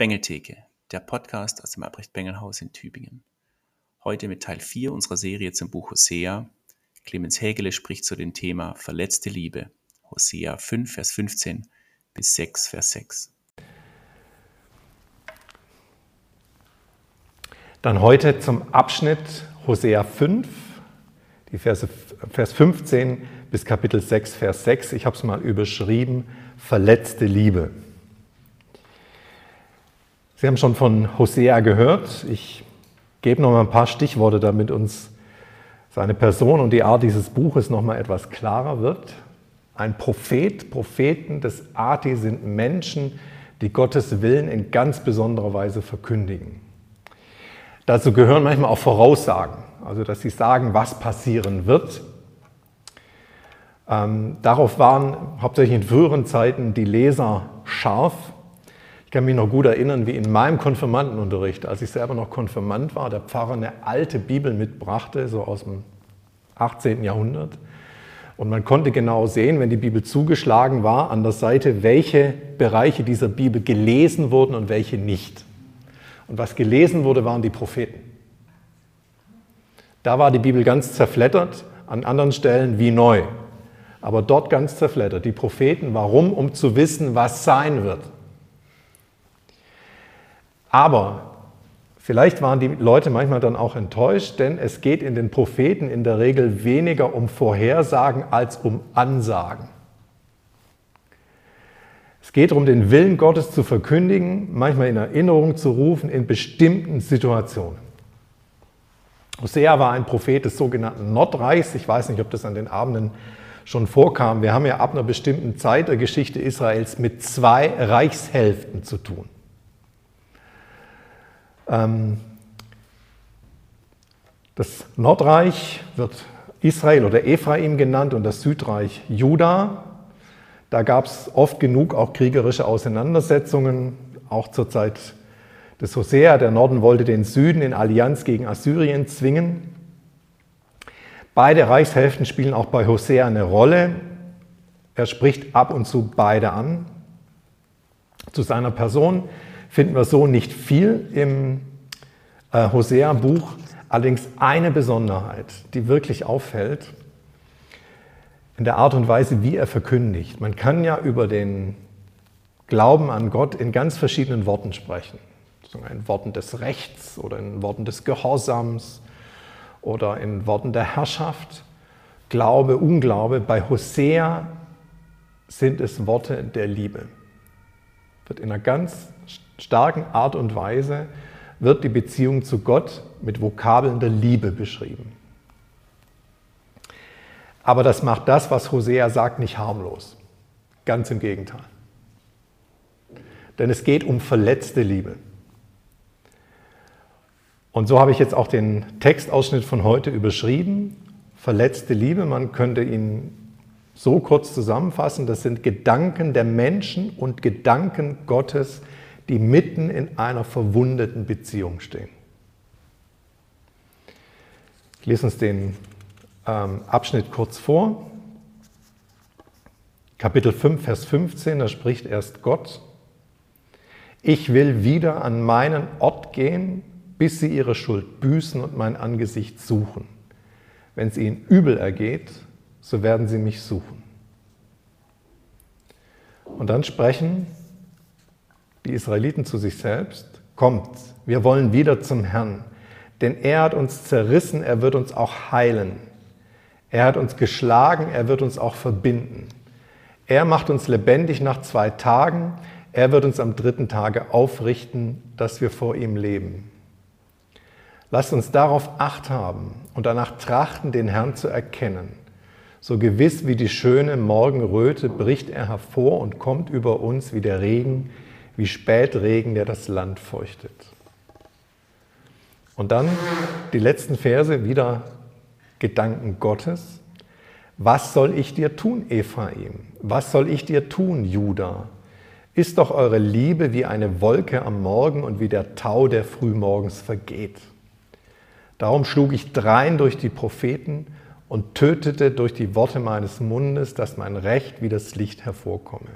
Bengeltheke, der Podcast aus dem Albrecht-Bengel-Haus in Tübingen. Heute mit Teil 4 unserer Serie zum Buch Hosea. Clemens Hägele spricht zu dem Thema Verletzte Liebe. Hosea 5, Vers 15 bis 6, Vers 6. Dann heute zum Abschnitt Hosea 5, die Verse, Vers 15 bis Kapitel 6, Vers 6. Ich habe es mal überschrieben, verletzte Liebe. Sie haben schon von Hosea gehört. Ich gebe noch mal ein paar Stichworte, damit uns seine Person und die Art dieses Buches noch mal etwas klarer wird. Ein Prophet, Propheten des Ati sind Menschen, die Gottes Willen in ganz besonderer Weise verkündigen. Dazu gehören manchmal auch Voraussagen, also dass sie sagen, was passieren wird. Ähm, darauf waren hauptsächlich in früheren Zeiten die Leser scharf ich kann mich noch gut erinnern, wie in meinem Konfirmandenunterricht, als ich selber noch Konfirmand war, der Pfarrer eine alte Bibel mitbrachte, so aus dem 18. Jahrhundert. Und man konnte genau sehen, wenn die Bibel zugeschlagen war, an der Seite, welche Bereiche dieser Bibel gelesen wurden und welche nicht. Und was gelesen wurde, waren die Propheten. Da war die Bibel ganz zerflettert, an anderen Stellen wie neu. Aber dort ganz zerflettert. Die Propheten, warum? Um zu wissen, was sein wird. Aber vielleicht waren die Leute manchmal dann auch enttäuscht, denn es geht in den Propheten in der Regel weniger um Vorhersagen als um Ansagen. Es geht darum, den Willen Gottes zu verkündigen, manchmal in Erinnerung zu rufen in bestimmten Situationen. Hosea war ein Prophet des sogenannten Nordreichs. Ich weiß nicht, ob das an den Abenden schon vorkam. Wir haben ja ab einer bestimmten Zeit der Geschichte Israels mit zwei Reichshälften zu tun. Ähm, das Nordreich wird Israel oder Ephraim genannt und das Südreich Juda. Da gab es oft genug auch kriegerische Auseinandersetzungen, auch zur Zeit des Hosea. Der Norden wollte den Süden in Allianz gegen Assyrien zwingen. Beide Reichshälften spielen auch bei Hosea eine Rolle. Er spricht ab und zu beide an. Zu seiner Person finden wir so nicht viel im äh, Hosea-Buch, allerdings eine Besonderheit, die wirklich auffällt, in der Art und Weise, wie er verkündigt. Man kann ja über den Glauben an Gott in ganz verschiedenen Worten sprechen. In Worten des Rechts oder in Worten des Gehorsams oder in Worten der Herrschaft. Glaube, Unglaube. Bei Hosea sind es Worte der Liebe. Wird in einer ganz starken Art und Weise wird die Beziehung zu Gott mit Vokabeln der Liebe beschrieben. Aber das macht das, was Hosea sagt, nicht harmlos. Ganz im Gegenteil. Denn es geht um verletzte Liebe. Und so habe ich jetzt auch den Textausschnitt von heute überschrieben. Verletzte Liebe, man könnte ihn so kurz zusammenfassen, das sind Gedanken der Menschen und Gedanken Gottes, die mitten in einer verwundeten Beziehung stehen. Ich lese uns den ähm, Abschnitt kurz vor. Kapitel 5, Vers 15, da spricht erst Gott. Ich will wieder an meinen Ort gehen, bis sie ihre Schuld büßen und mein Angesicht suchen. Wenn es ihnen übel ergeht, so werden sie mich suchen. Und dann sprechen die Israeliten zu sich selbst, kommt, wir wollen wieder zum Herrn, denn er hat uns zerrissen, er wird uns auch heilen. Er hat uns geschlagen, er wird uns auch verbinden. Er macht uns lebendig nach zwei Tagen, er wird uns am dritten Tage aufrichten, dass wir vor ihm leben. Lasst uns darauf acht haben und danach trachten, den Herrn zu erkennen. So gewiss wie die schöne Morgenröte bricht er hervor und kommt über uns wie der Regen, wie Spätregen, der das Land feuchtet. Und dann die letzten Verse, wieder Gedanken Gottes. Was soll ich dir tun, Ephraim? Was soll ich dir tun, Juda? Ist doch eure Liebe wie eine Wolke am Morgen und wie der Tau, der frühmorgens vergeht. Darum schlug ich drein durch die Propheten und tötete durch die Worte meines Mundes, dass mein Recht wie das Licht hervorkomme.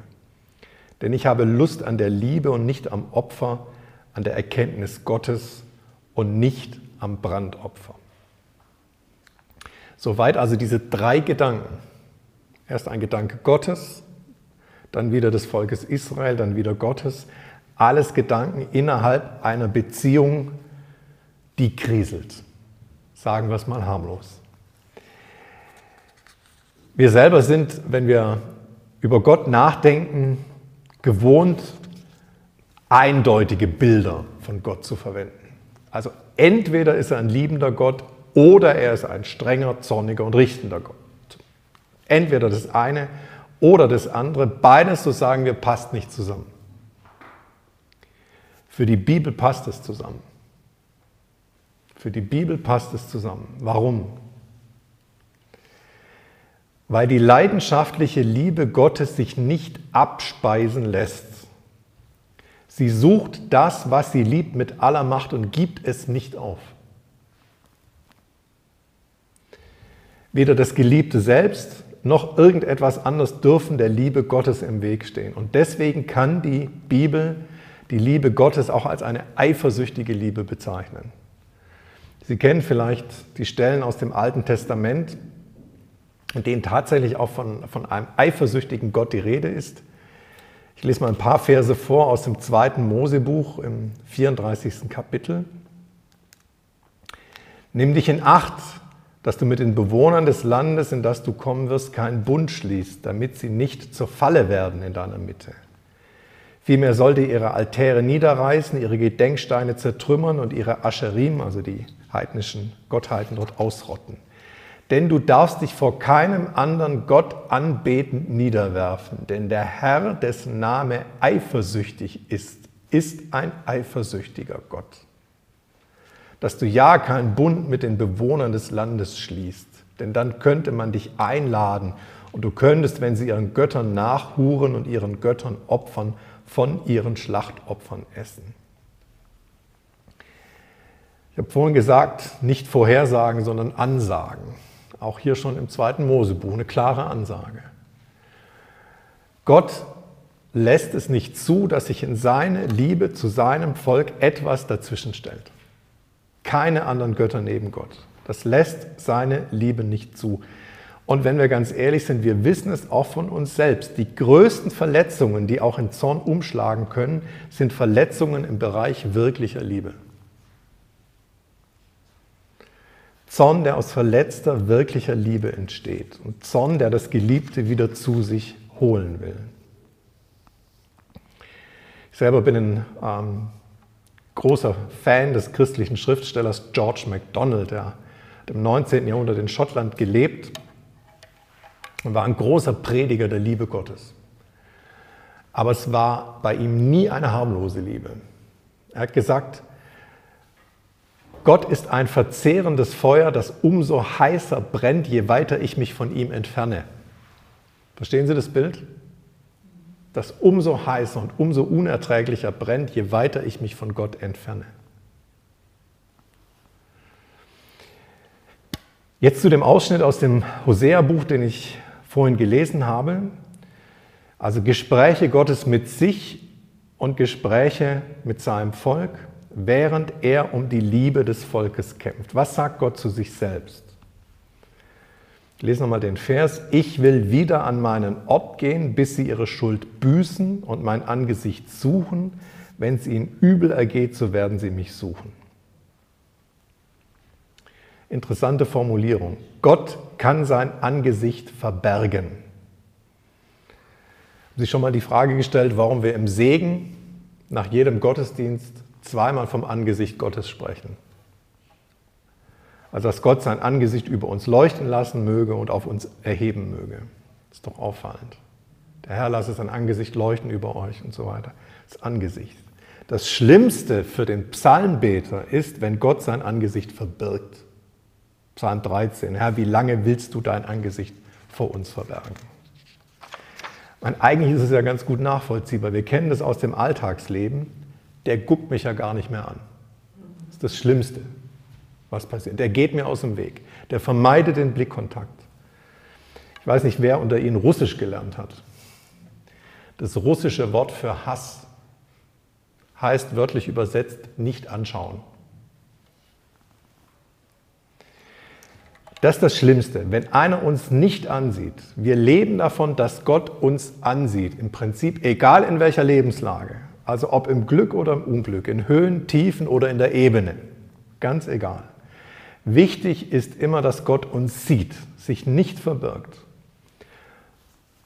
Denn ich habe Lust an der Liebe und nicht am Opfer, an der Erkenntnis Gottes und nicht am Brandopfer. Soweit also diese drei Gedanken. Erst ein Gedanke Gottes, dann wieder des Volkes Israel, dann wieder Gottes. Alles Gedanken innerhalb einer Beziehung, die kriselt. Sagen wir es mal harmlos. Wir selber sind, wenn wir über Gott nachdenken, gewohnt, eindeutige Bilder von Gott zu verwenden. Also entweder ist er ein liebender Gott oder er ist ein strenger, zorniger und richtender Gott. Entweder das eine oder das andere, beides, so sagen wir, passt nicht zusammen. Für die Bibel passt es zusammen. Für die Bibel passt es zusammen. Warum? Weil die leidenschaftliche Liebe Gottes sich nicht abspeisen lässt. Sie sucht das, was sie liebt, mit aller Macht und gibt es nicht auf. Weder das Geliebte selbst noch irgendetwas anderes dürfen der Liebe Gottes im Weg stehen. Und deswegen kann die Bibel die Liebe Gottes auch als eine eifersüchtige Liebe bezeichnen. Sie kennen vielleicht die Stellen aus dem Alten Testament, in denen tatsächlich auch von, von einem eifersüchtigen Gott die Rede ist. Ich lese mal ein paar Verse vor aus dem zweiten Mosebuch im 34. Kapitel. Nimm dich in Acht, dass du mit den Bewohnern des Landes, in das du kommen wirst, keinen Bund schließt, damit sie nicht zur Falle werden in deiner Mitte. Vielmehr sollt ihr ihre Altäre niederreißen, ihre Gedenksteine zertrümmern und ihre Ascherim, also die heidnischen Gottheiten, dort ausrotten. Denn du darfst dich vor keinem anderen Gott anbetend niederwerfen, denn der Herr, dessen Name eifersüchtig ist, ist ein eifersüchtiger Gott dass du ja keinen Bund mit den Bewohnern des Landes schließt. Denn dann könnte man dich einladen und du könntest, wenn sie ihren Göttern nachhuren und ihren Göttern opfern, von ihren Schlachtopfern essen. Ich habe vorhin gesagt, nicht vorhersagen, sondern ansagen. Auch hier schon im zweiten Mosebuch eine klare Ansage. Gott lässt es nicht zu, dass sich in seine Liebe zu seinem Volk etwas dazwischen stellt keine anderen Götter neben Gott. Das lässt seine Liebe nicht zu. Und wenn wir ganz ehrlich sind, wir wissen es auch von uns selbst. Die größten Verletzungen, die auch in Zorn umschlagen können, sind Verletzungen im Bereich wirklicher Liebe. Zorn, der aus verletzter, wirklicher Liebe entsteht. Und Zorn, der das Geliebte wieder zu sich holen will. Ich selber bin ein ähm, großer Fan des christlichen Schriftstellers George MacDonald, der hat im 19. Jahrhundert in Schottland gelebt und war ein großer Prediger der Liebe Gottes. Aber es war bei ihm nie eine harmlose Liebe. Er hat gesagt, Gott ist ein verzehrendes Feuer, das umso heißer brennt, je weiter ich mich von ihm entferne. Verstehen Sie das Bild? das umso heißer und umso unerträglicher brennt, je weiter ich mich von Gott entferne. Jetzt zu dem Ausschnitt aus dem Hosea-Buch, den ich vorhin gelesen habe. Also Gespräche Gottes mit sich und Gespräche mit seinem Volk, während er um die Liebe des Volkes kämpft. Was sagt Gott zu sich selbst? Ich lese nochmal den Vers. Ich will wieder an meinen Ort gehen, bis sie ihre Schuld büßen und mein Angesicht suchen. Wenn es ihnen übel ergeht, so werden sie mich suchen. Interessante Formulierung. Gott kann sein Angesicht verbergen. Haben Sie schon mal die Frage gestellt, warum wir im Segen nach jedem Gottesdienst zweimal vom Angesicht Gottes sprechen? Also dass Gott sein Angesicht über uns leuchten lassen möge und auf uns erheben möge. Ist doch auffallend. Der Herr lasse sein Angesicht leuchten über euch und so weiter. Das Angesicht. Das Schlimmste für den Psalmbeter ist, wenn Gott sein Angesicht verbirgt. Psalm 13. Herr, wie lange willst du dein Angesicht vor uns verbergen? Meine, eigentlich ist es ja ganz gut nachvollziehbar. Wir kennen das aus dem Alltagsleben. Der guckt mich ja gar nicht mehr an. Das ist das Schlimmste was passiert. Der geht mir aus dem Weg. Der vermeidet den Blickkontakt. Ich weiß nicht, wer unter Ihnen Russisch gelernt hat. Das russische Wort für Hass heißt wörtlich übersetzt nicht anschauen. Das ist das Schlimmste, wenn einer uns nicht ansieht. Wir leben davon, dass Gott uns ansieht. Im Prinzip egal in welcher Lebenslage. Also ob im Glück oder im Unglück, in Höhen, Tiefen oder in der Ebene. Ganz egal. Wichtig ist immer, dass Gott uns sieht, sich nicht verbirgt.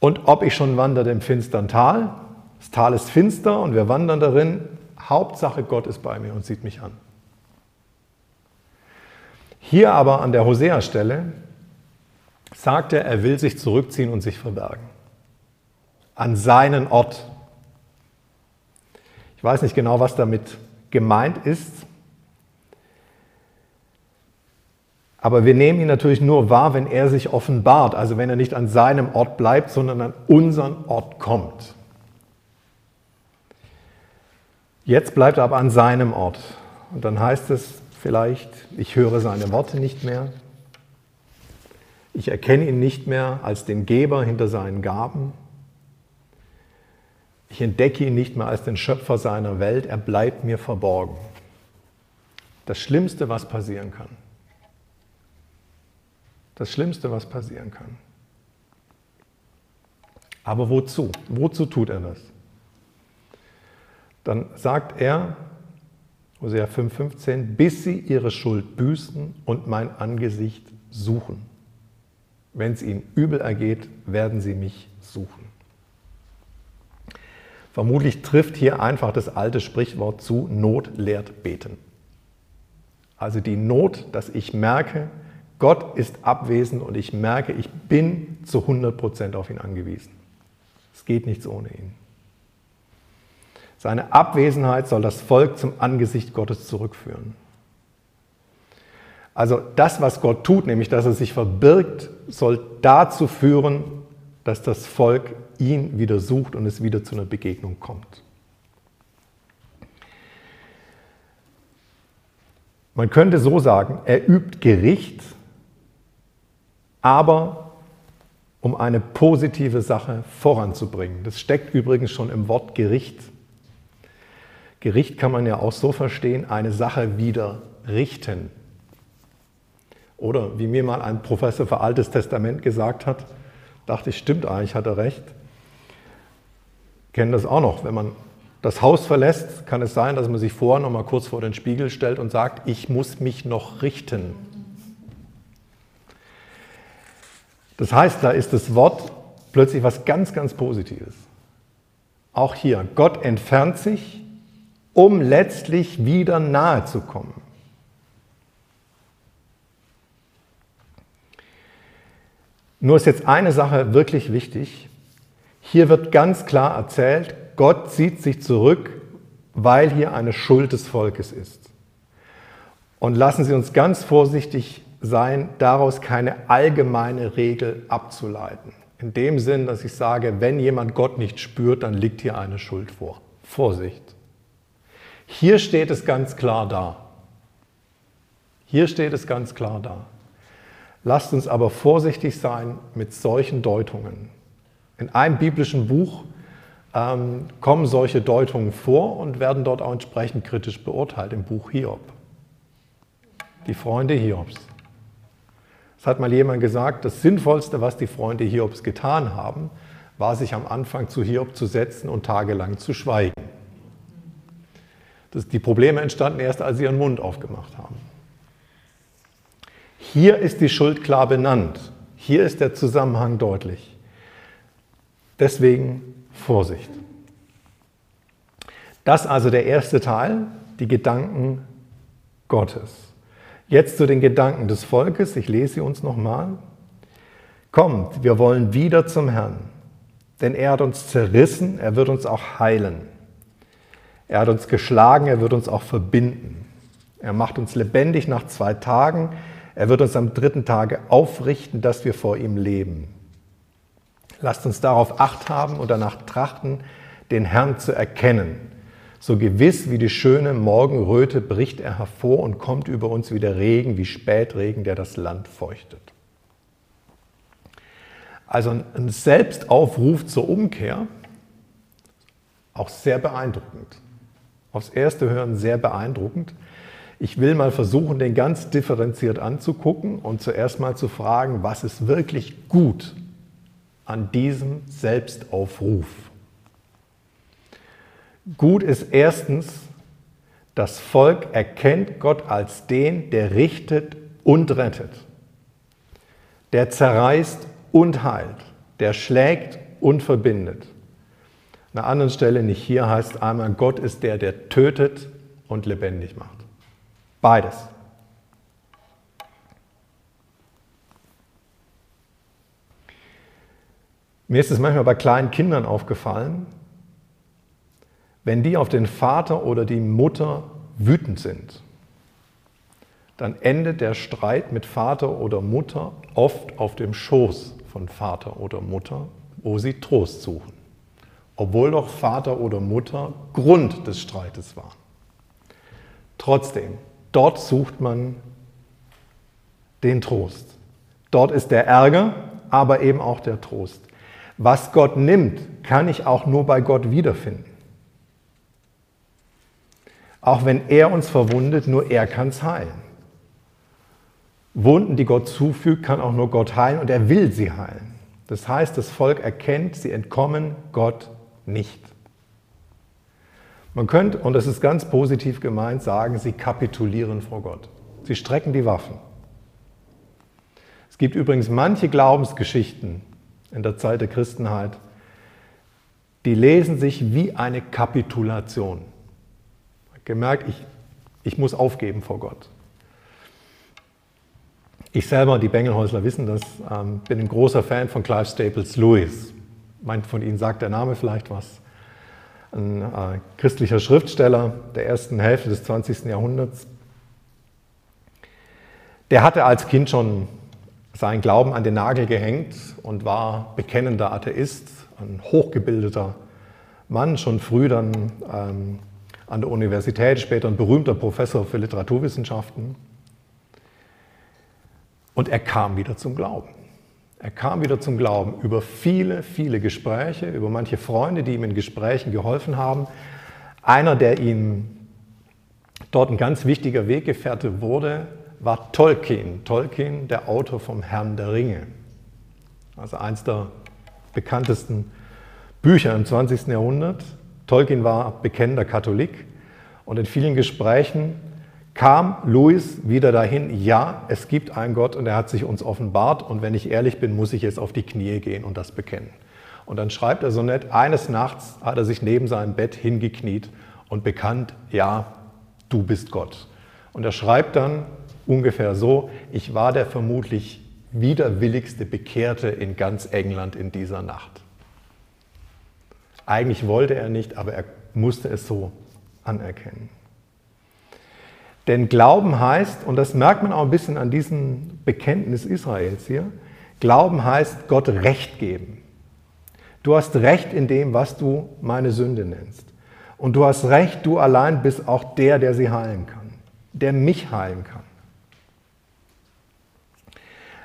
Und ob ich schon wandere im finstern Tal, das Tal ist finster und wir wandern darin, Hauptsache Gott ist bei mir und sieht mich an. Hier aber an der Hosea-Stelle sagt er, er will sich zurückziehen und sich verbergen. An seinen Ort. Ich weiß nicht genau, was damit gemeint ist. Aber wir nehmen ihn natürlich nur wahr, wenn er sich offenbart, also wenn er nicht an seinem Ort bleibt, sondern an unseren Ort kommt. Jetzt bleibt er aber an seinem Ort. Und dann heißt es, vielleicht, ich höre seine Worte nicht mehr, ich erkenne ihn nicht mehr als den Geber hinter seinen Gaben, ich entdecke ihn nicht mehr als den Schöpfer seiner Welt, er bleibt mir verborgen. Das Schlimmste, was passieren kann. Das Schlimmste, was passieren kann. Aber wozu? Wozu tut er das? Dann sagt er, Hosea 5,15, bis sie ihre Schuld büßen und mein Angesicht suchen. Wenn es ihnen übel ergeht, werden sie mich suchen. Vermutlich trifft hier einfach das alte Sprichwort zu, Not lehrt beten. Also die Not, dass ich merke, Gott ist abwesend und ich merke, ich bin zu 100% auf ihn angewiesen. Es geht nichts ohne ihn. Seine Abwesenheit soll das Volk zum Angesicht Gottes zurückführen. Also das, was Gott tut, nämlich dass er sich verbirgt, soll dazu führen, dass das Volk ihn wieder sucht und es wieder zu einer Begegnung kommt. Man könnte so sagen, er übt Gericht, aber um eine positive Sache voranzubringen. Das steckt übrigens schon im Wort Gericht Gericht kann man ja auch so verstehen, eine Sache wieder richten. Oder wie mir mal ein Professor für Altes Testament gesagt hat, dachte ich, stimmt eigentlich, hat er recht. Kennen das auch noch, wenn man das Haus verlässt, kann es sein, dass man sich vorher noch mal kurz vor den Spiegel stellt und sagt, ich muss mich noch richten. Das heißt, da ist das Wort plötzlich was ganz, ganz Positives. Auch hier, Gott entfernt sich um letztlich wieder nahe zu kommen. Nur ist jetzt eine Sache wirklich wichtig. Hier wird ganz klar erzählt, Gott zieht sich zurück, weil hier eine Schuld des Volkes ist. Und lassen Sie uns ganz vorsichtig sein, daraus keine allgemeine Regel abzuleiten. In dem Sinn, dass ich sage, wenn jemand Gott nicht spürt, dann liegt hier eine Schuld vor. Vorsicht. Hier steht es ganz klar da. Hier steht es ganz klar da. Lasst uns aber vorsichtig sein mit solchen Deutungen. In einem biblischen Buch ähm, kommen solche Deutungen vor und werden dort auch entsprechend kritisch beurteilt, im Buch Hiob. Die Freunde Hiobs. Es hat mal jemand gesagt, das Sinnvollste, was die Freunde Hiobs getan haben, war sich am Anfang zu Hiob zu setzen und tagelang zu schweigen. Das, die Probleme entstanden erst, als sie ihren Mund aufgemacht haben. Hier ist die Schuld klar benannt. Hier ist der Zusammenhang deutlich. Deswegen Vorsicht. Das also der erste Teil, die Gedanken Gottes. Jetzt zu den Gedanken des Volkes. Ich lese sie uns nochmal. Kommt, wir wollen wieder zum Herrn, denn er hat uns zerrissen, er wird uns auch heilen. Er hat uns geschlagen, er wird uns auch verbinden. Er macht uns lebendig nach zwei Tagen. Er wird uns am dritten Tage aufrichten, dass wir vor ihm leben. Lasst uns darauf acht haben und danach trachten, den Herrn zu erkennen. So gewiss wie die schöne Morgenröte bricht er hervor und kommt über uns wie der Regen, wie Spätregen, der das Land feuchtet. Also ein Selbstaufruf zur Umkehr, auch sehr beeindruckend. Aufs erste Hören sehr beeindruckend. Ich will mal versuchen, den ganz differenziert anzugucken und zuerst mal zu fragen, was ist wirklich gut an diesem Selbstaufruf? Gut ist erstens, das Volk erkennt Gott als den, der richtet und rettet, der zerreißt und heilt, der schlägt und verbindet. An einer anderen Stelle, nicht hier, heißt einmal, Gott ist der, der tötet und lebendig macht. Beides. Mir ist es manchmal bei kleinen Kindern aufgefallen, wenn die auf den Vater oder die Mutter wütend sind, dann endet der Streit mit Vater oder Mutter oft auf dem Schoß von Vater oder Mutter, wo sie Trost suchen, obwohl doch Vater oder Mutter Grund des Streites waren. Trotzdem, dort sucht man den Trost. Dort ist der Ärger, aber eben auch der Trost. Was Gott nimmt, kann ich auch nur bei Gott wiederfinden. Auch wenn er uns verwundet, nur er kann es heilen. Wunden, die Gott zufügt, kann auch nur Gott heilen und er will sie heilen. Das heißt, das Volk erkennt, sie entkommen Gott nicht. Man könnte, und das ist ganz positiv gemeint, sagen, sie kapitulieren vor Gott. Sie strecken die Waffen. Es gibt übrigens manche Glaubensgeschichten in der Zeit der Christenheit, die lesen sich wie eine Kapitulation. Gemerkt, ich, ich muss aufgeben vor Gott. Ich selber, die Bengelhäusler wissen das, ähm, bin ein großer Fan von Clive Staples Lewis. Meint von Ihnen sagt der Name vielleicht was. Ein äh, christlicher Schriftsteller der ersten Hälfte des 20. Jahrhunderts. Der hatte als Kind schon seinen Glauben an den Nagel gehängt und war bekennender Atheist, ein hochgebildeter Mann, schon früh dann ähm, an der Universität, später ein berühmter Professor für Literaturwissenschaften. Und er kam wieder zum Glauben. Er kam wieder zum Glauben über viele, viele Gespräche, über manche Freunde, die ihm in Gesprächen geholfen haben. Einer, der ihm dort ein ganz wichtiger Weggefährte wurde, war Tolkien. Tolkien, der Autor vom Herrn der Ringe. Also eins der bekanntesten Bücher im 20. Jahrhundert. Tolkien war bekennender Katholik und in vielen Gesprächen kam Louis wieder dahin, ja, es gibt einen Gott und er hat sich uns offenbart und wenn ich ehrlich bin, muss ich jetzt auf die Knie gehen und das bekennen. Und dann schreibt er so nett, eines Nachts hat er sich neben seinem Bett hingekniet und bekannt, ja, du bist Gott. Und er schreibt dann ungefähr so, ich war der vermutlich widerwilligste Bekehrte in ganz England in dieser Nacht. Eigentlich wollte er nicht, aber er musste es so anerkennen. Denn Glauben heißt, und das merkt man auch ein bisschen an diesem Bekenntnis Israels hier, Glauben heißt Gott Recht geben. Du hast Recht in dem, was du meine Sünde nennst. Und du hast Recht, du allein bist auch der, der sie heilen kann, der mich heilen kann.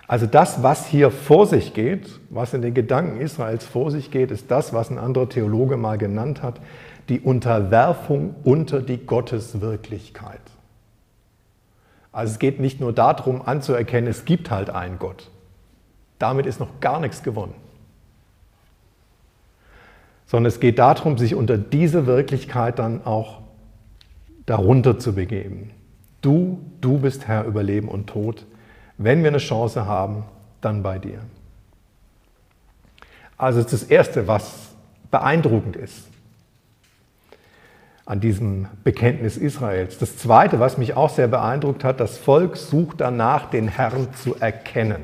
Also das, was hier vor sich geht, was in den Gedanken Israels vor sich geht, ist das, was ein anderer Theologe mal genannt hat, die Unterwerfung unter die Gotteswirklichkeit. Also es geht nicht nur darum anzuerkennen, es gibt halt einen Gott. Damit ist noch gar nichts gewonnen. Sondern es geht darum, sich unter diese Wirklichkeit dann auch darunter zu begeben. Du, du bist Herr über Leben und Tod. Wenn wir eine Chance haben, dann bei dir. Also ist das Erste, was beeindruckend ist an diesem Bekenntnis Israels. Das Zweite, was mich auch sehr beeindruckt hat, das Volk sucht danach, den Herrn zu erkennen.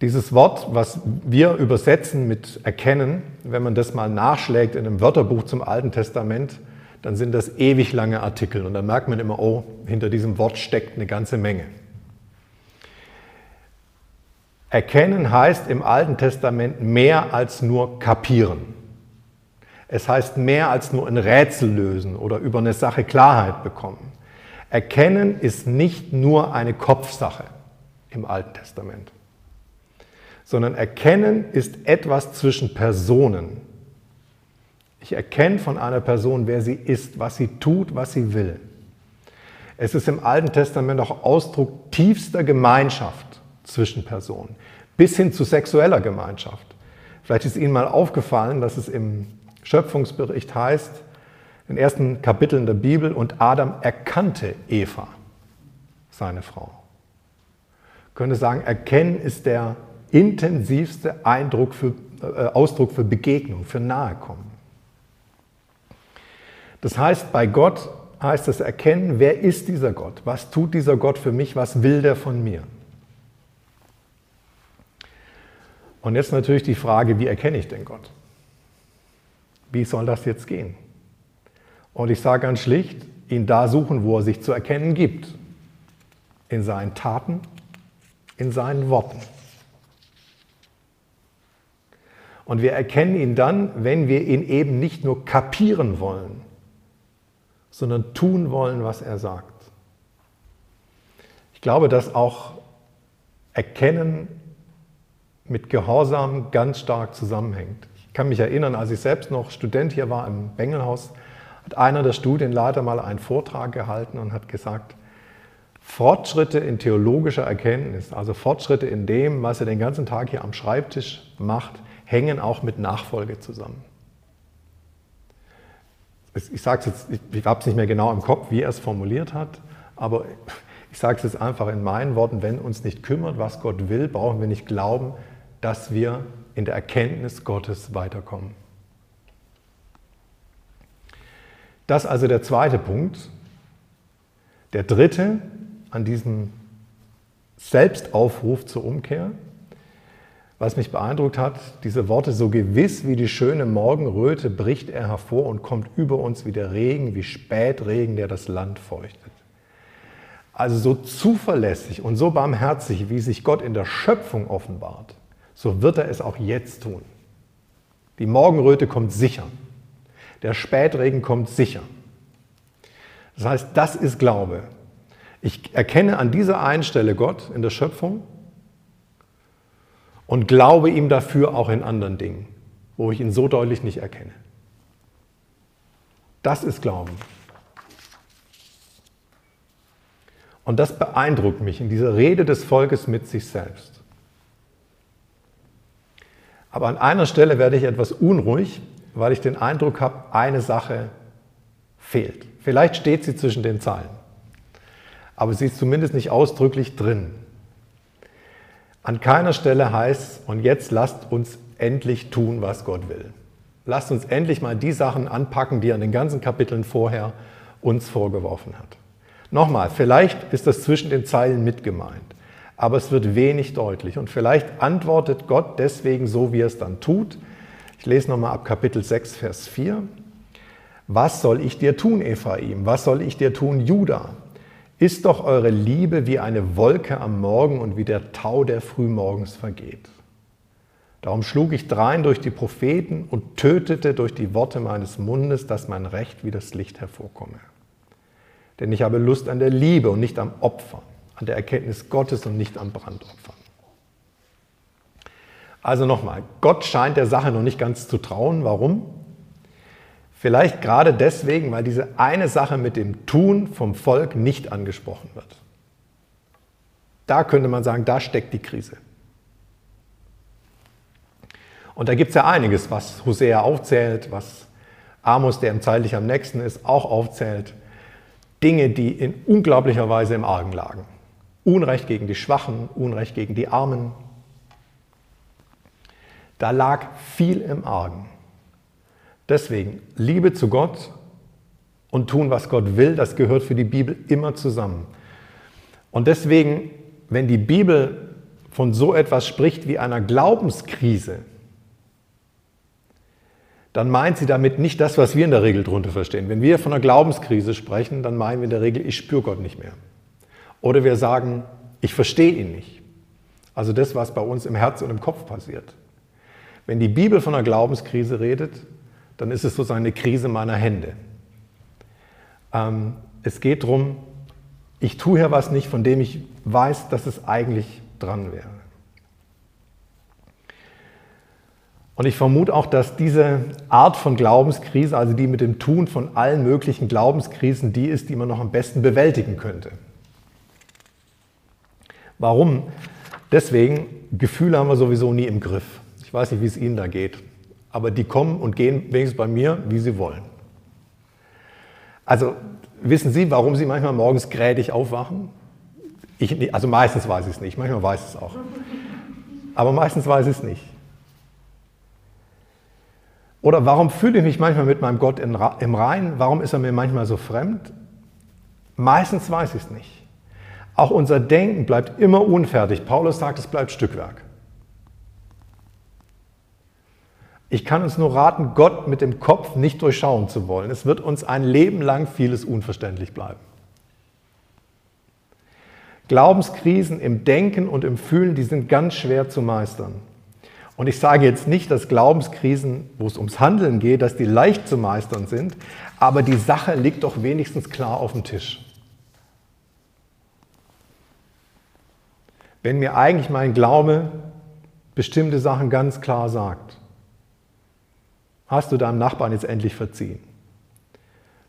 Dieses Wort, was wir übersetzen mit erkennen, wenn man das mal nachschlägt in einem Wörterbuch zum Alten Testament, dann sind das ewig lange Artikel und dann merkt man immer, oh, hinter diesem Wort steckt eine ganze Menge. Erkennen heißt im Alten Testament mehr als nur kapieren. Es heißt mehr als nur ein Rätsel lösen oder über eine Sache Klarheit bekommen. Erkennen ist nicht nur eine Kopfsache im Alten Testament, sondern erkennen ist etwas zwischen Personen. Ich erkenne von einer Person, wer sie ist, was sie tut, was sie will. Es ist im Alten Testament auch Ausdruck tiefster Gemeinschaft zwischen Personen, bis hin zu sexueller Gemeinschaft. Vielleicht ist Ihnen mal aufgefallen, dass es im Schöpfungsbericht heißt, in den ersten Kapiteln der Bibel, und Adam erkannte Eva, seine Frau. Ich könnte sagen, erkennen ist der intensivste Eindruck für, äh, Ausdruck für Begegnung, für Nahekommen. Das heißt, bei Gott heißt es erkennen, wer ist dieser Gott? Was tut dieser Gott für mich? Was will der von mir? Und jetzt natürlich die Frage, wie erkenne ich denn Gott? Wie soll das jetzt gehen? Und ich sage ganz schlicht, ihn da suchen, wo er sich zu erkennen gibt. In seinen Taten, in seinen Worten. Und wir erkennen ihn dann, wenn wir ihn eben nicht nur kapieren wollen, sondern tun wollen, was er sagt. Ich glaube, dass auch Erkennen mit Gehorsam ganz stark zusammenhängt. Ich kann mich erinnern, als ich selbst noch Student hier war im Bengelhaus, hat einer der Studienleiter mal einen Vortrag gehalten und hat gesagt, Fortschritte in theologischer Erkenntnis, also Fortschritte in dem, was er den ganzen Tag hier am Schreibtisch macht, hängen auch mit Nachfolge zusammen. Ich sage jetzt, ich habe es nicht mehr genau im Kopf, wie er es formuliert hat, aber ich sage es jetzt einfach in meinen Worten, wenn uns nicht kümmert, was Gott will, brauchen wir nicht glauben, dass wir in der Erkenntnis Gottes weiterkommen. Das also der zweite Punkt. Der dritte an diesem Selbstaufruf zur Umkehr, was mich beeindruckt hat, diese Worte, so gewiss wie die schöne Morgenröte bricht er hervor und kommt über uns wie der Regen, wie Spätregen, der das Land feuchtet. Also so zuverlässig und so barmherzig, wie sich Gott in der Schöpfung offenbart, so wird er es auch jetzt tun. Die Morgenröte kommt sicher. Der Spätregen kommt sicher. Das heißt, das ist Glaube. Ich erkenne an dieser einen Stelle Gott in der Schöpfung und glaube ihm dafür auch in anderen Dingen, wo ich ihn so deutlich nicht erkenne. Das ist Glauben. Und das beeindruckt mich in dieser Rede des Volkes mit sich selbst. Aber an einer Stelle werde ich etwas unruhig, weil ich den Eindruck habe, eine Sache fehlt. Vielleicht steht sie zwischen den Zeilen, aber sie ist zumindest nicht ausdrücklich drin. An keiner Stelle heißt, und jetzt lasst uns endlich tun, was Gott will. Lasst uns endlich mal die Sachen anpacken, die er in den ganzen Kapiteln vorher uns vorgeworfen hat. Nochmal, vielleicht ist das zwischen den Zeilen mit gemeint aber es wird wenig deutlich. Und vielleicht antwortet Gott deswegen so, wie er es dann tut. Ich lese nochmal ab Kapitel 6, Vers 4. Was soll ich dir tun, Ephraim? Was soll ich dir tun, Judah? Ist doch eure Liebe wie eine Wolke am Morgen und wie der Tau, der frühmorgens vergeht. Darum schlug ich drein durch die Propheten und tötete durch die Worte meines Mundes, dass mein Recht wie das Licht hervorkomme. Denn ich habe Lust an der Liebe und nicht am Opfer an der Erkenntnis Gottes und nicht am Brandopfern. Also nochmal, Gott scheint der Sache noch nicht ganz zu trauen. Warum? Vielleicht gerade deswegen, weil diese eine Sache mit dem Tun vom Volk nicht angesprochen wird. Da könnte man sagen, da steckt die Krise. Und da gibt es ja einiges, was Hosea aufzählt, was Amos, der ihm zeitlich am nächsten ist, auch aufzählt. Dinge, die in unglaublicher Weise im Argen lagen. Unrecht gegen die Schwachen, Unrecht gegen die Armen. Da lag viel im Argen. Deswegen, Liebe zu Gott und tun, was Gott will, das gehört für die Bibel immer zusammen. Und deswegen, wenn die Bibel von so etwas spricht wie einer Glaubenskrise, dann meint sie damit nicht das, was wir in der Regel darunter verstehen. Wenn wir von einer Glaubenskrise sprechen, dann meinen wir in der Regel, ich spüre Gott nicht mehr. Oder wir sagen, ich verstehe ihn nicht. Also das, was bei uns im Herz und im Kopf passiert. Wenn die Bibel von einer Glaubenskrise redet, dann ist es sozusagen eine Krise meiner Hände. Ähm, es geht darum, ich tue hier was nicht, von dem ich weiß, dass es eigentlich dran wäre. Und ich vermute auch, dass diese Art von Glaubenskrise, also die mit dem Tun von allen möglichen Glaubenskrisen, die ist, die man noch am besten bewältigen könnte. Warum? Deswegen, Gefühle haben wir sowieso nie im Griff. Ich weiß nicht, wie es Ihnen da geht, aber die kommen und gehen wenigstens bei mir, wie sie wollen. Also wissen Sie, warum Sie manchmal morgens grätig aufwachen? Ich, also meistens weiß ich es nicht, manchmal weiß ich es auch. Aber meistens weiß ich es nicht. Oder warum fühle ich mich manchmal mit meinem Gott im Reinen? Warum ist er mir manchmal so fremd? Meistens weiß ich es nicht. Auch unser Denken bleibt immer unfertig. Paulus sagt, es bleibt Stückwerk. Ich kann uns nur raten, Gott mit dem Kopf nicht durchschauen zu wollen. Es wird uns ein Leben lang vieles unverständlich bleiben. Glaubenskrisen im Denken und im Fühlen, die sind ganz schwer zu meistern. Und ich sage jetzt nicht, dass Glaubenskrisen, wo es ums Handeln geht, dass die leicht zu meistern sind, aber die Sache liegt doch wenigstens klar auf dem Tisch. Wenn mir eigentlich mein Glaube bestimmte Sachen ganz klar sagt, hast du deinem Nachbarn jetzt endlich verziehen?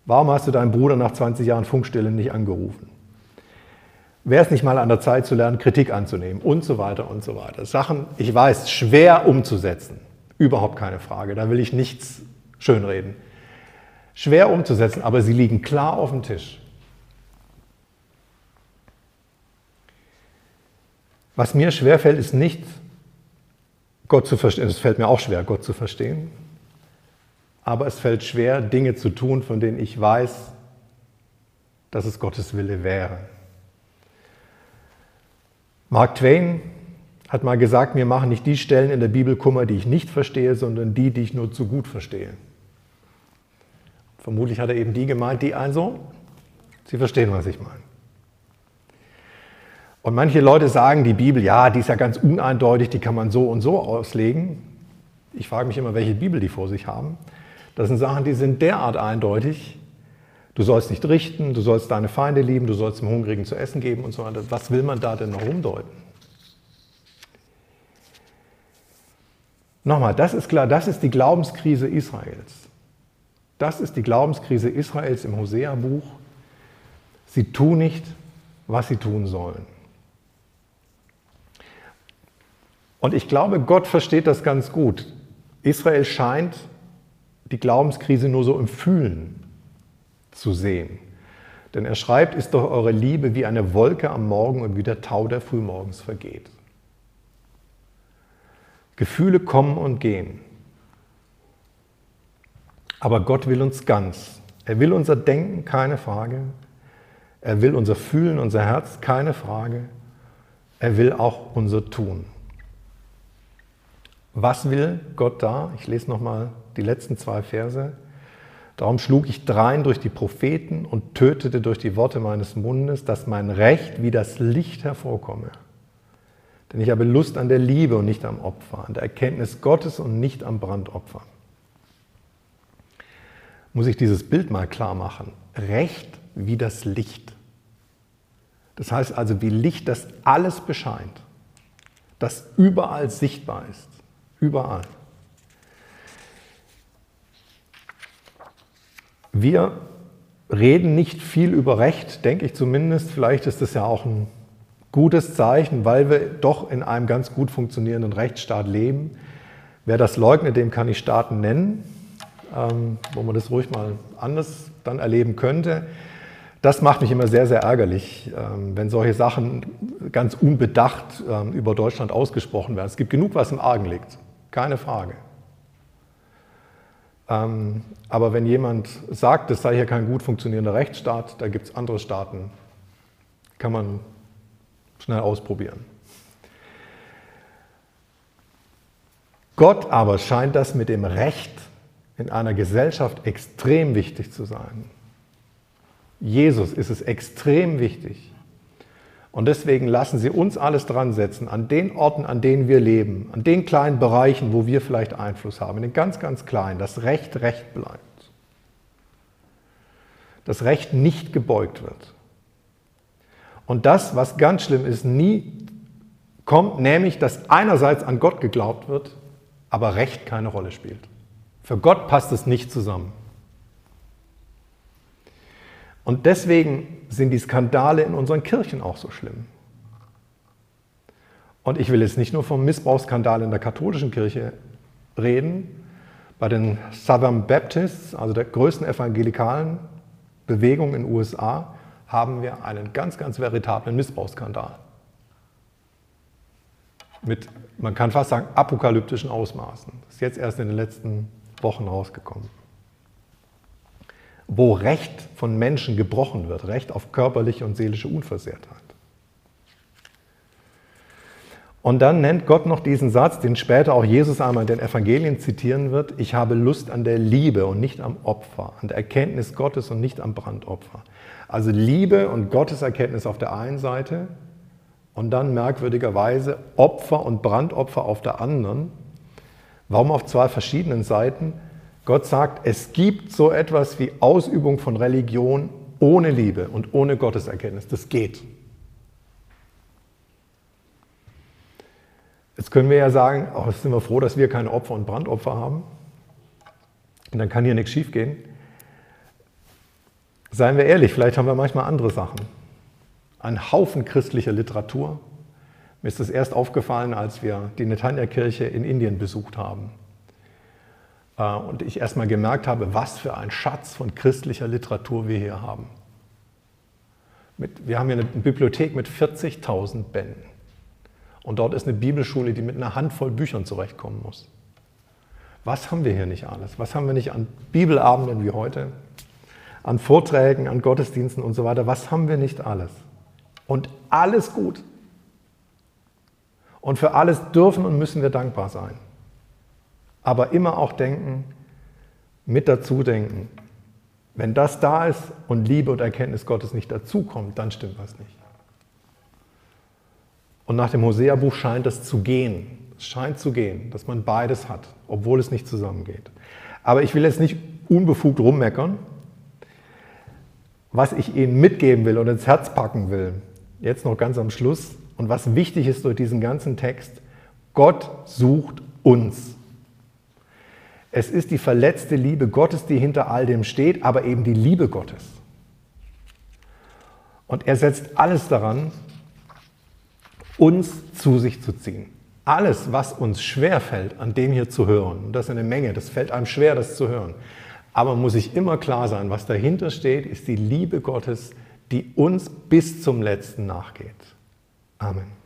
Warum hast du deinen Bruder nach 20 Jahren Funkstille nicht angerufen? Wäre es nicht mal an der Zeit zu lernen, Kritik anzunehmen und so weiter und so weiter. Sachen, ich weiß, schwer umzusetzen. Überhaupt keine Frage. Da will ich nichts schönreden. Schwer umzusetzen, aber sie liegen klar auf dem Tisch. Was mir schwerfällt, ist nicht, Gott zu verstehen. Es fällt mir auch schwer, Gott zu verstehen. Aber es fällt schwer, Dinge zu tun, von denen ich weiß, dass es Gottes Wille wäre. Mark Twain hat mal gesagt, mir machen nicht die Stellen in der Bibel Kummer, die ich nicht verstehe, sondern die, die ich nur zu gut verstehe. Vermutlich hat er eben die gemeint, die also, Sie verstehen, was ich meine. Und manche Leute sagen, die Bibel, ja, die ist ja ganz uneindeutig, die kann man so und so auslegen. Ich frage mich immer, welche Bibel die vor sich haben. Das sind Sachen, die sind derart eindeutig. Du sollst nicht richten, du sollst deine Feinde lieben, du sollst dem Hungrigen zu essen geben und so weiter. Was will man da denn noch umdeuten? Nochmal, das ist klar, das ist die Glaubenskrise Israels. Das ist die Glaubenskrise Israels im Hosea-Buch. Sie tun nicht, was sie tun sollen. Und ich glaube, Gott versteht das ganz gut. Israel scheint die Glaubenskrise nur so im Fühlen zu sehen. Denn er schreibt, ist doch eure Liebe wie eine Wolke am Morgen und wie der Tau, der frühmorgens vergeht. Gefühle kommen und gehen. Aber Gott will uns ganz. Er will unser Denken, keine Frage. Er will unser Fühlen, unser Herz, keine Frage. Er will auch unser Tun. Was will Gott da? Ich lese nochmal die letzten zwei Verse. Darum schlug ich drein durch die Propheten und tötete durch die Worte meines Mundes, dass mein Recht wie das Licht hervorkomme. Denn ich habe Lust an der Liebe und nicht am Opfer, an der Erkenntnis Gottes und nicht am Brandopfer. Muss ich dieses Bild mal klar machen. Recht wie das Licht. Das heißt also wie Licht, das alles bescheint, das überall sichtbar ist. Überall. Wir reden nicht viel über Recht, denke ich zumindest. Vielleicht ist das ja auch ein gutes Zeichen, weil wir doch in einem ganz gut funktionierenden Rechtsstaat leben. Wer das leugnet, dem kann ich Staaten nennen, ähm, wo man das ruhig mal anders dann erleben könnte. Das macht mich immer sehr, sehr ärgerlich, ähm, wenn solche Sachen ganz unbedacht ähm, über Deutschland ausgesprochen werden. Es gibt genug, was im Argen liegt. Keine Frage. Ähm, aber wenn jemand sagt, es sei hier kein gut funktionierender Rechtsstaat, da gibt es andere Staaten, kann man schnell ausprobieren. Gott aber scheint das mit dem Recht in einer Gesellschaft extrem wichtig zu sein. Jesus ist es extrem wichtig. Und deswegen lassen Sie uns alles dran setzen, an den Orten, an denen wir leben, an den kleinen Bereichen, wo wir vielleicht Einfluss haben, in den ganz, ganz kleinen, das Recht Recht bleibt. Das Recht nicht gebeugt wird. Und das, was ganz schlimm ist, nie kommt, nämlich, dass einerseits an Gott geglaubt wird, aber Recht keine Rolle spielt. Für Gott passt es nicht zusammen. Und deswegen sind die Skandale in unseren Kirchen auch so schlimm. Und ich will jetzt nicht nur vom Missbrauchsskandal in der katholischen Kirche reden. Bei den Southern Baptists, also der größten evangelikalen Bewegung in den USA, haben wir einen ganz, ganz veritablen Missbrauchsskandal. Mit, man kann fast sagen, apokalyptischen Ausmaßen. Das ist jetzt erst in den letzten Wochen rausgekommen. Wo Recht von Menschen gebrochen wird, Recht auf körperliche und seelische Unversehrtheit. Und dann nennt Gott noch diesen Satz, den später auch Jesus einmal in den Evangelien zitieren wird, ich habe Lust an der Liebe und nicht am Opfer, an der Erkenntnis Gottes und nicht am Brandopfer. Also Liebe und Gotteserkenntnis auf der einen Seite und dann merkwürdigerweise Opfer und Brandopfer auf der anderen. Warum auf zwei verschiedenen Seiten? Gott sagt, es gibt so etwas wie Ausübung von Religion ohne Liebe und ohne Gotteserkenntnis. Das geht. Jetzt können wir ja sagen, oh, sind wir froh, dass wir keine Opfer und Brandopfer haben. Und dann kann hier nichts schiefgehen. Seien wir ehrlich, vielleicht haben wir manchmal andere Sachen. Ein Haufen christlicher Literatur. Mir ist das erst aufgefallen, als wir die Netanya-Kirche in Indien besucht haben. Äh, und ich erst mal gemerkt habe, was für ein Schatz von christlicher Literatur wir hier haben. wir haben hier eine Bibliothek mit 40.000 Bänden. Und dort ist eine Bibelschule, die mit einer Handvoll Büchern zurechtkommen muss. Was haben wir hier nicht alles? Was haben wir nicht an Bibelabenden wie heute, an Vorträgen, an Gottesdiensten und so weiter? Was haben wir nicht alles? Und alles gut. Und für alles dürfen und müssen wir dankbar sein. Aber immer auch denken, mit dazu denken. Wenn das da ist und Liebe und Erkenntnis Gottes nicht dazukommt, dann stimmt was nicht. Und nach dem Hosea-Buch scheint es zu gehen. Es scheint zu gehen, dass man beides hat, obwohl es nicht zusammengeht. Aber ich will jetzt nicht unbefugt rummeckern. Was ich Ihnen mitgeben will und ins Herz packen will, jetzt noch ganz am Schluss, und was wichtig ist durch diesen ganzen Text, Gott sucht uns. Es ist die verletzte Liebe Gottes, die hinter all dem steht, aber eben die Liebe Gottes. Und er setzt alles daran, uns zu sich zu ziehen. Alles, was uns schwer fällt, an dem hier zu hören, und das ist eine Menge, das fällt einem schwer, das zu hören. Aber muss ich immer klar sein, was dahinter steht, ist die Liebe Gottes, die uns bis zum Letzten nachgeht. Amen.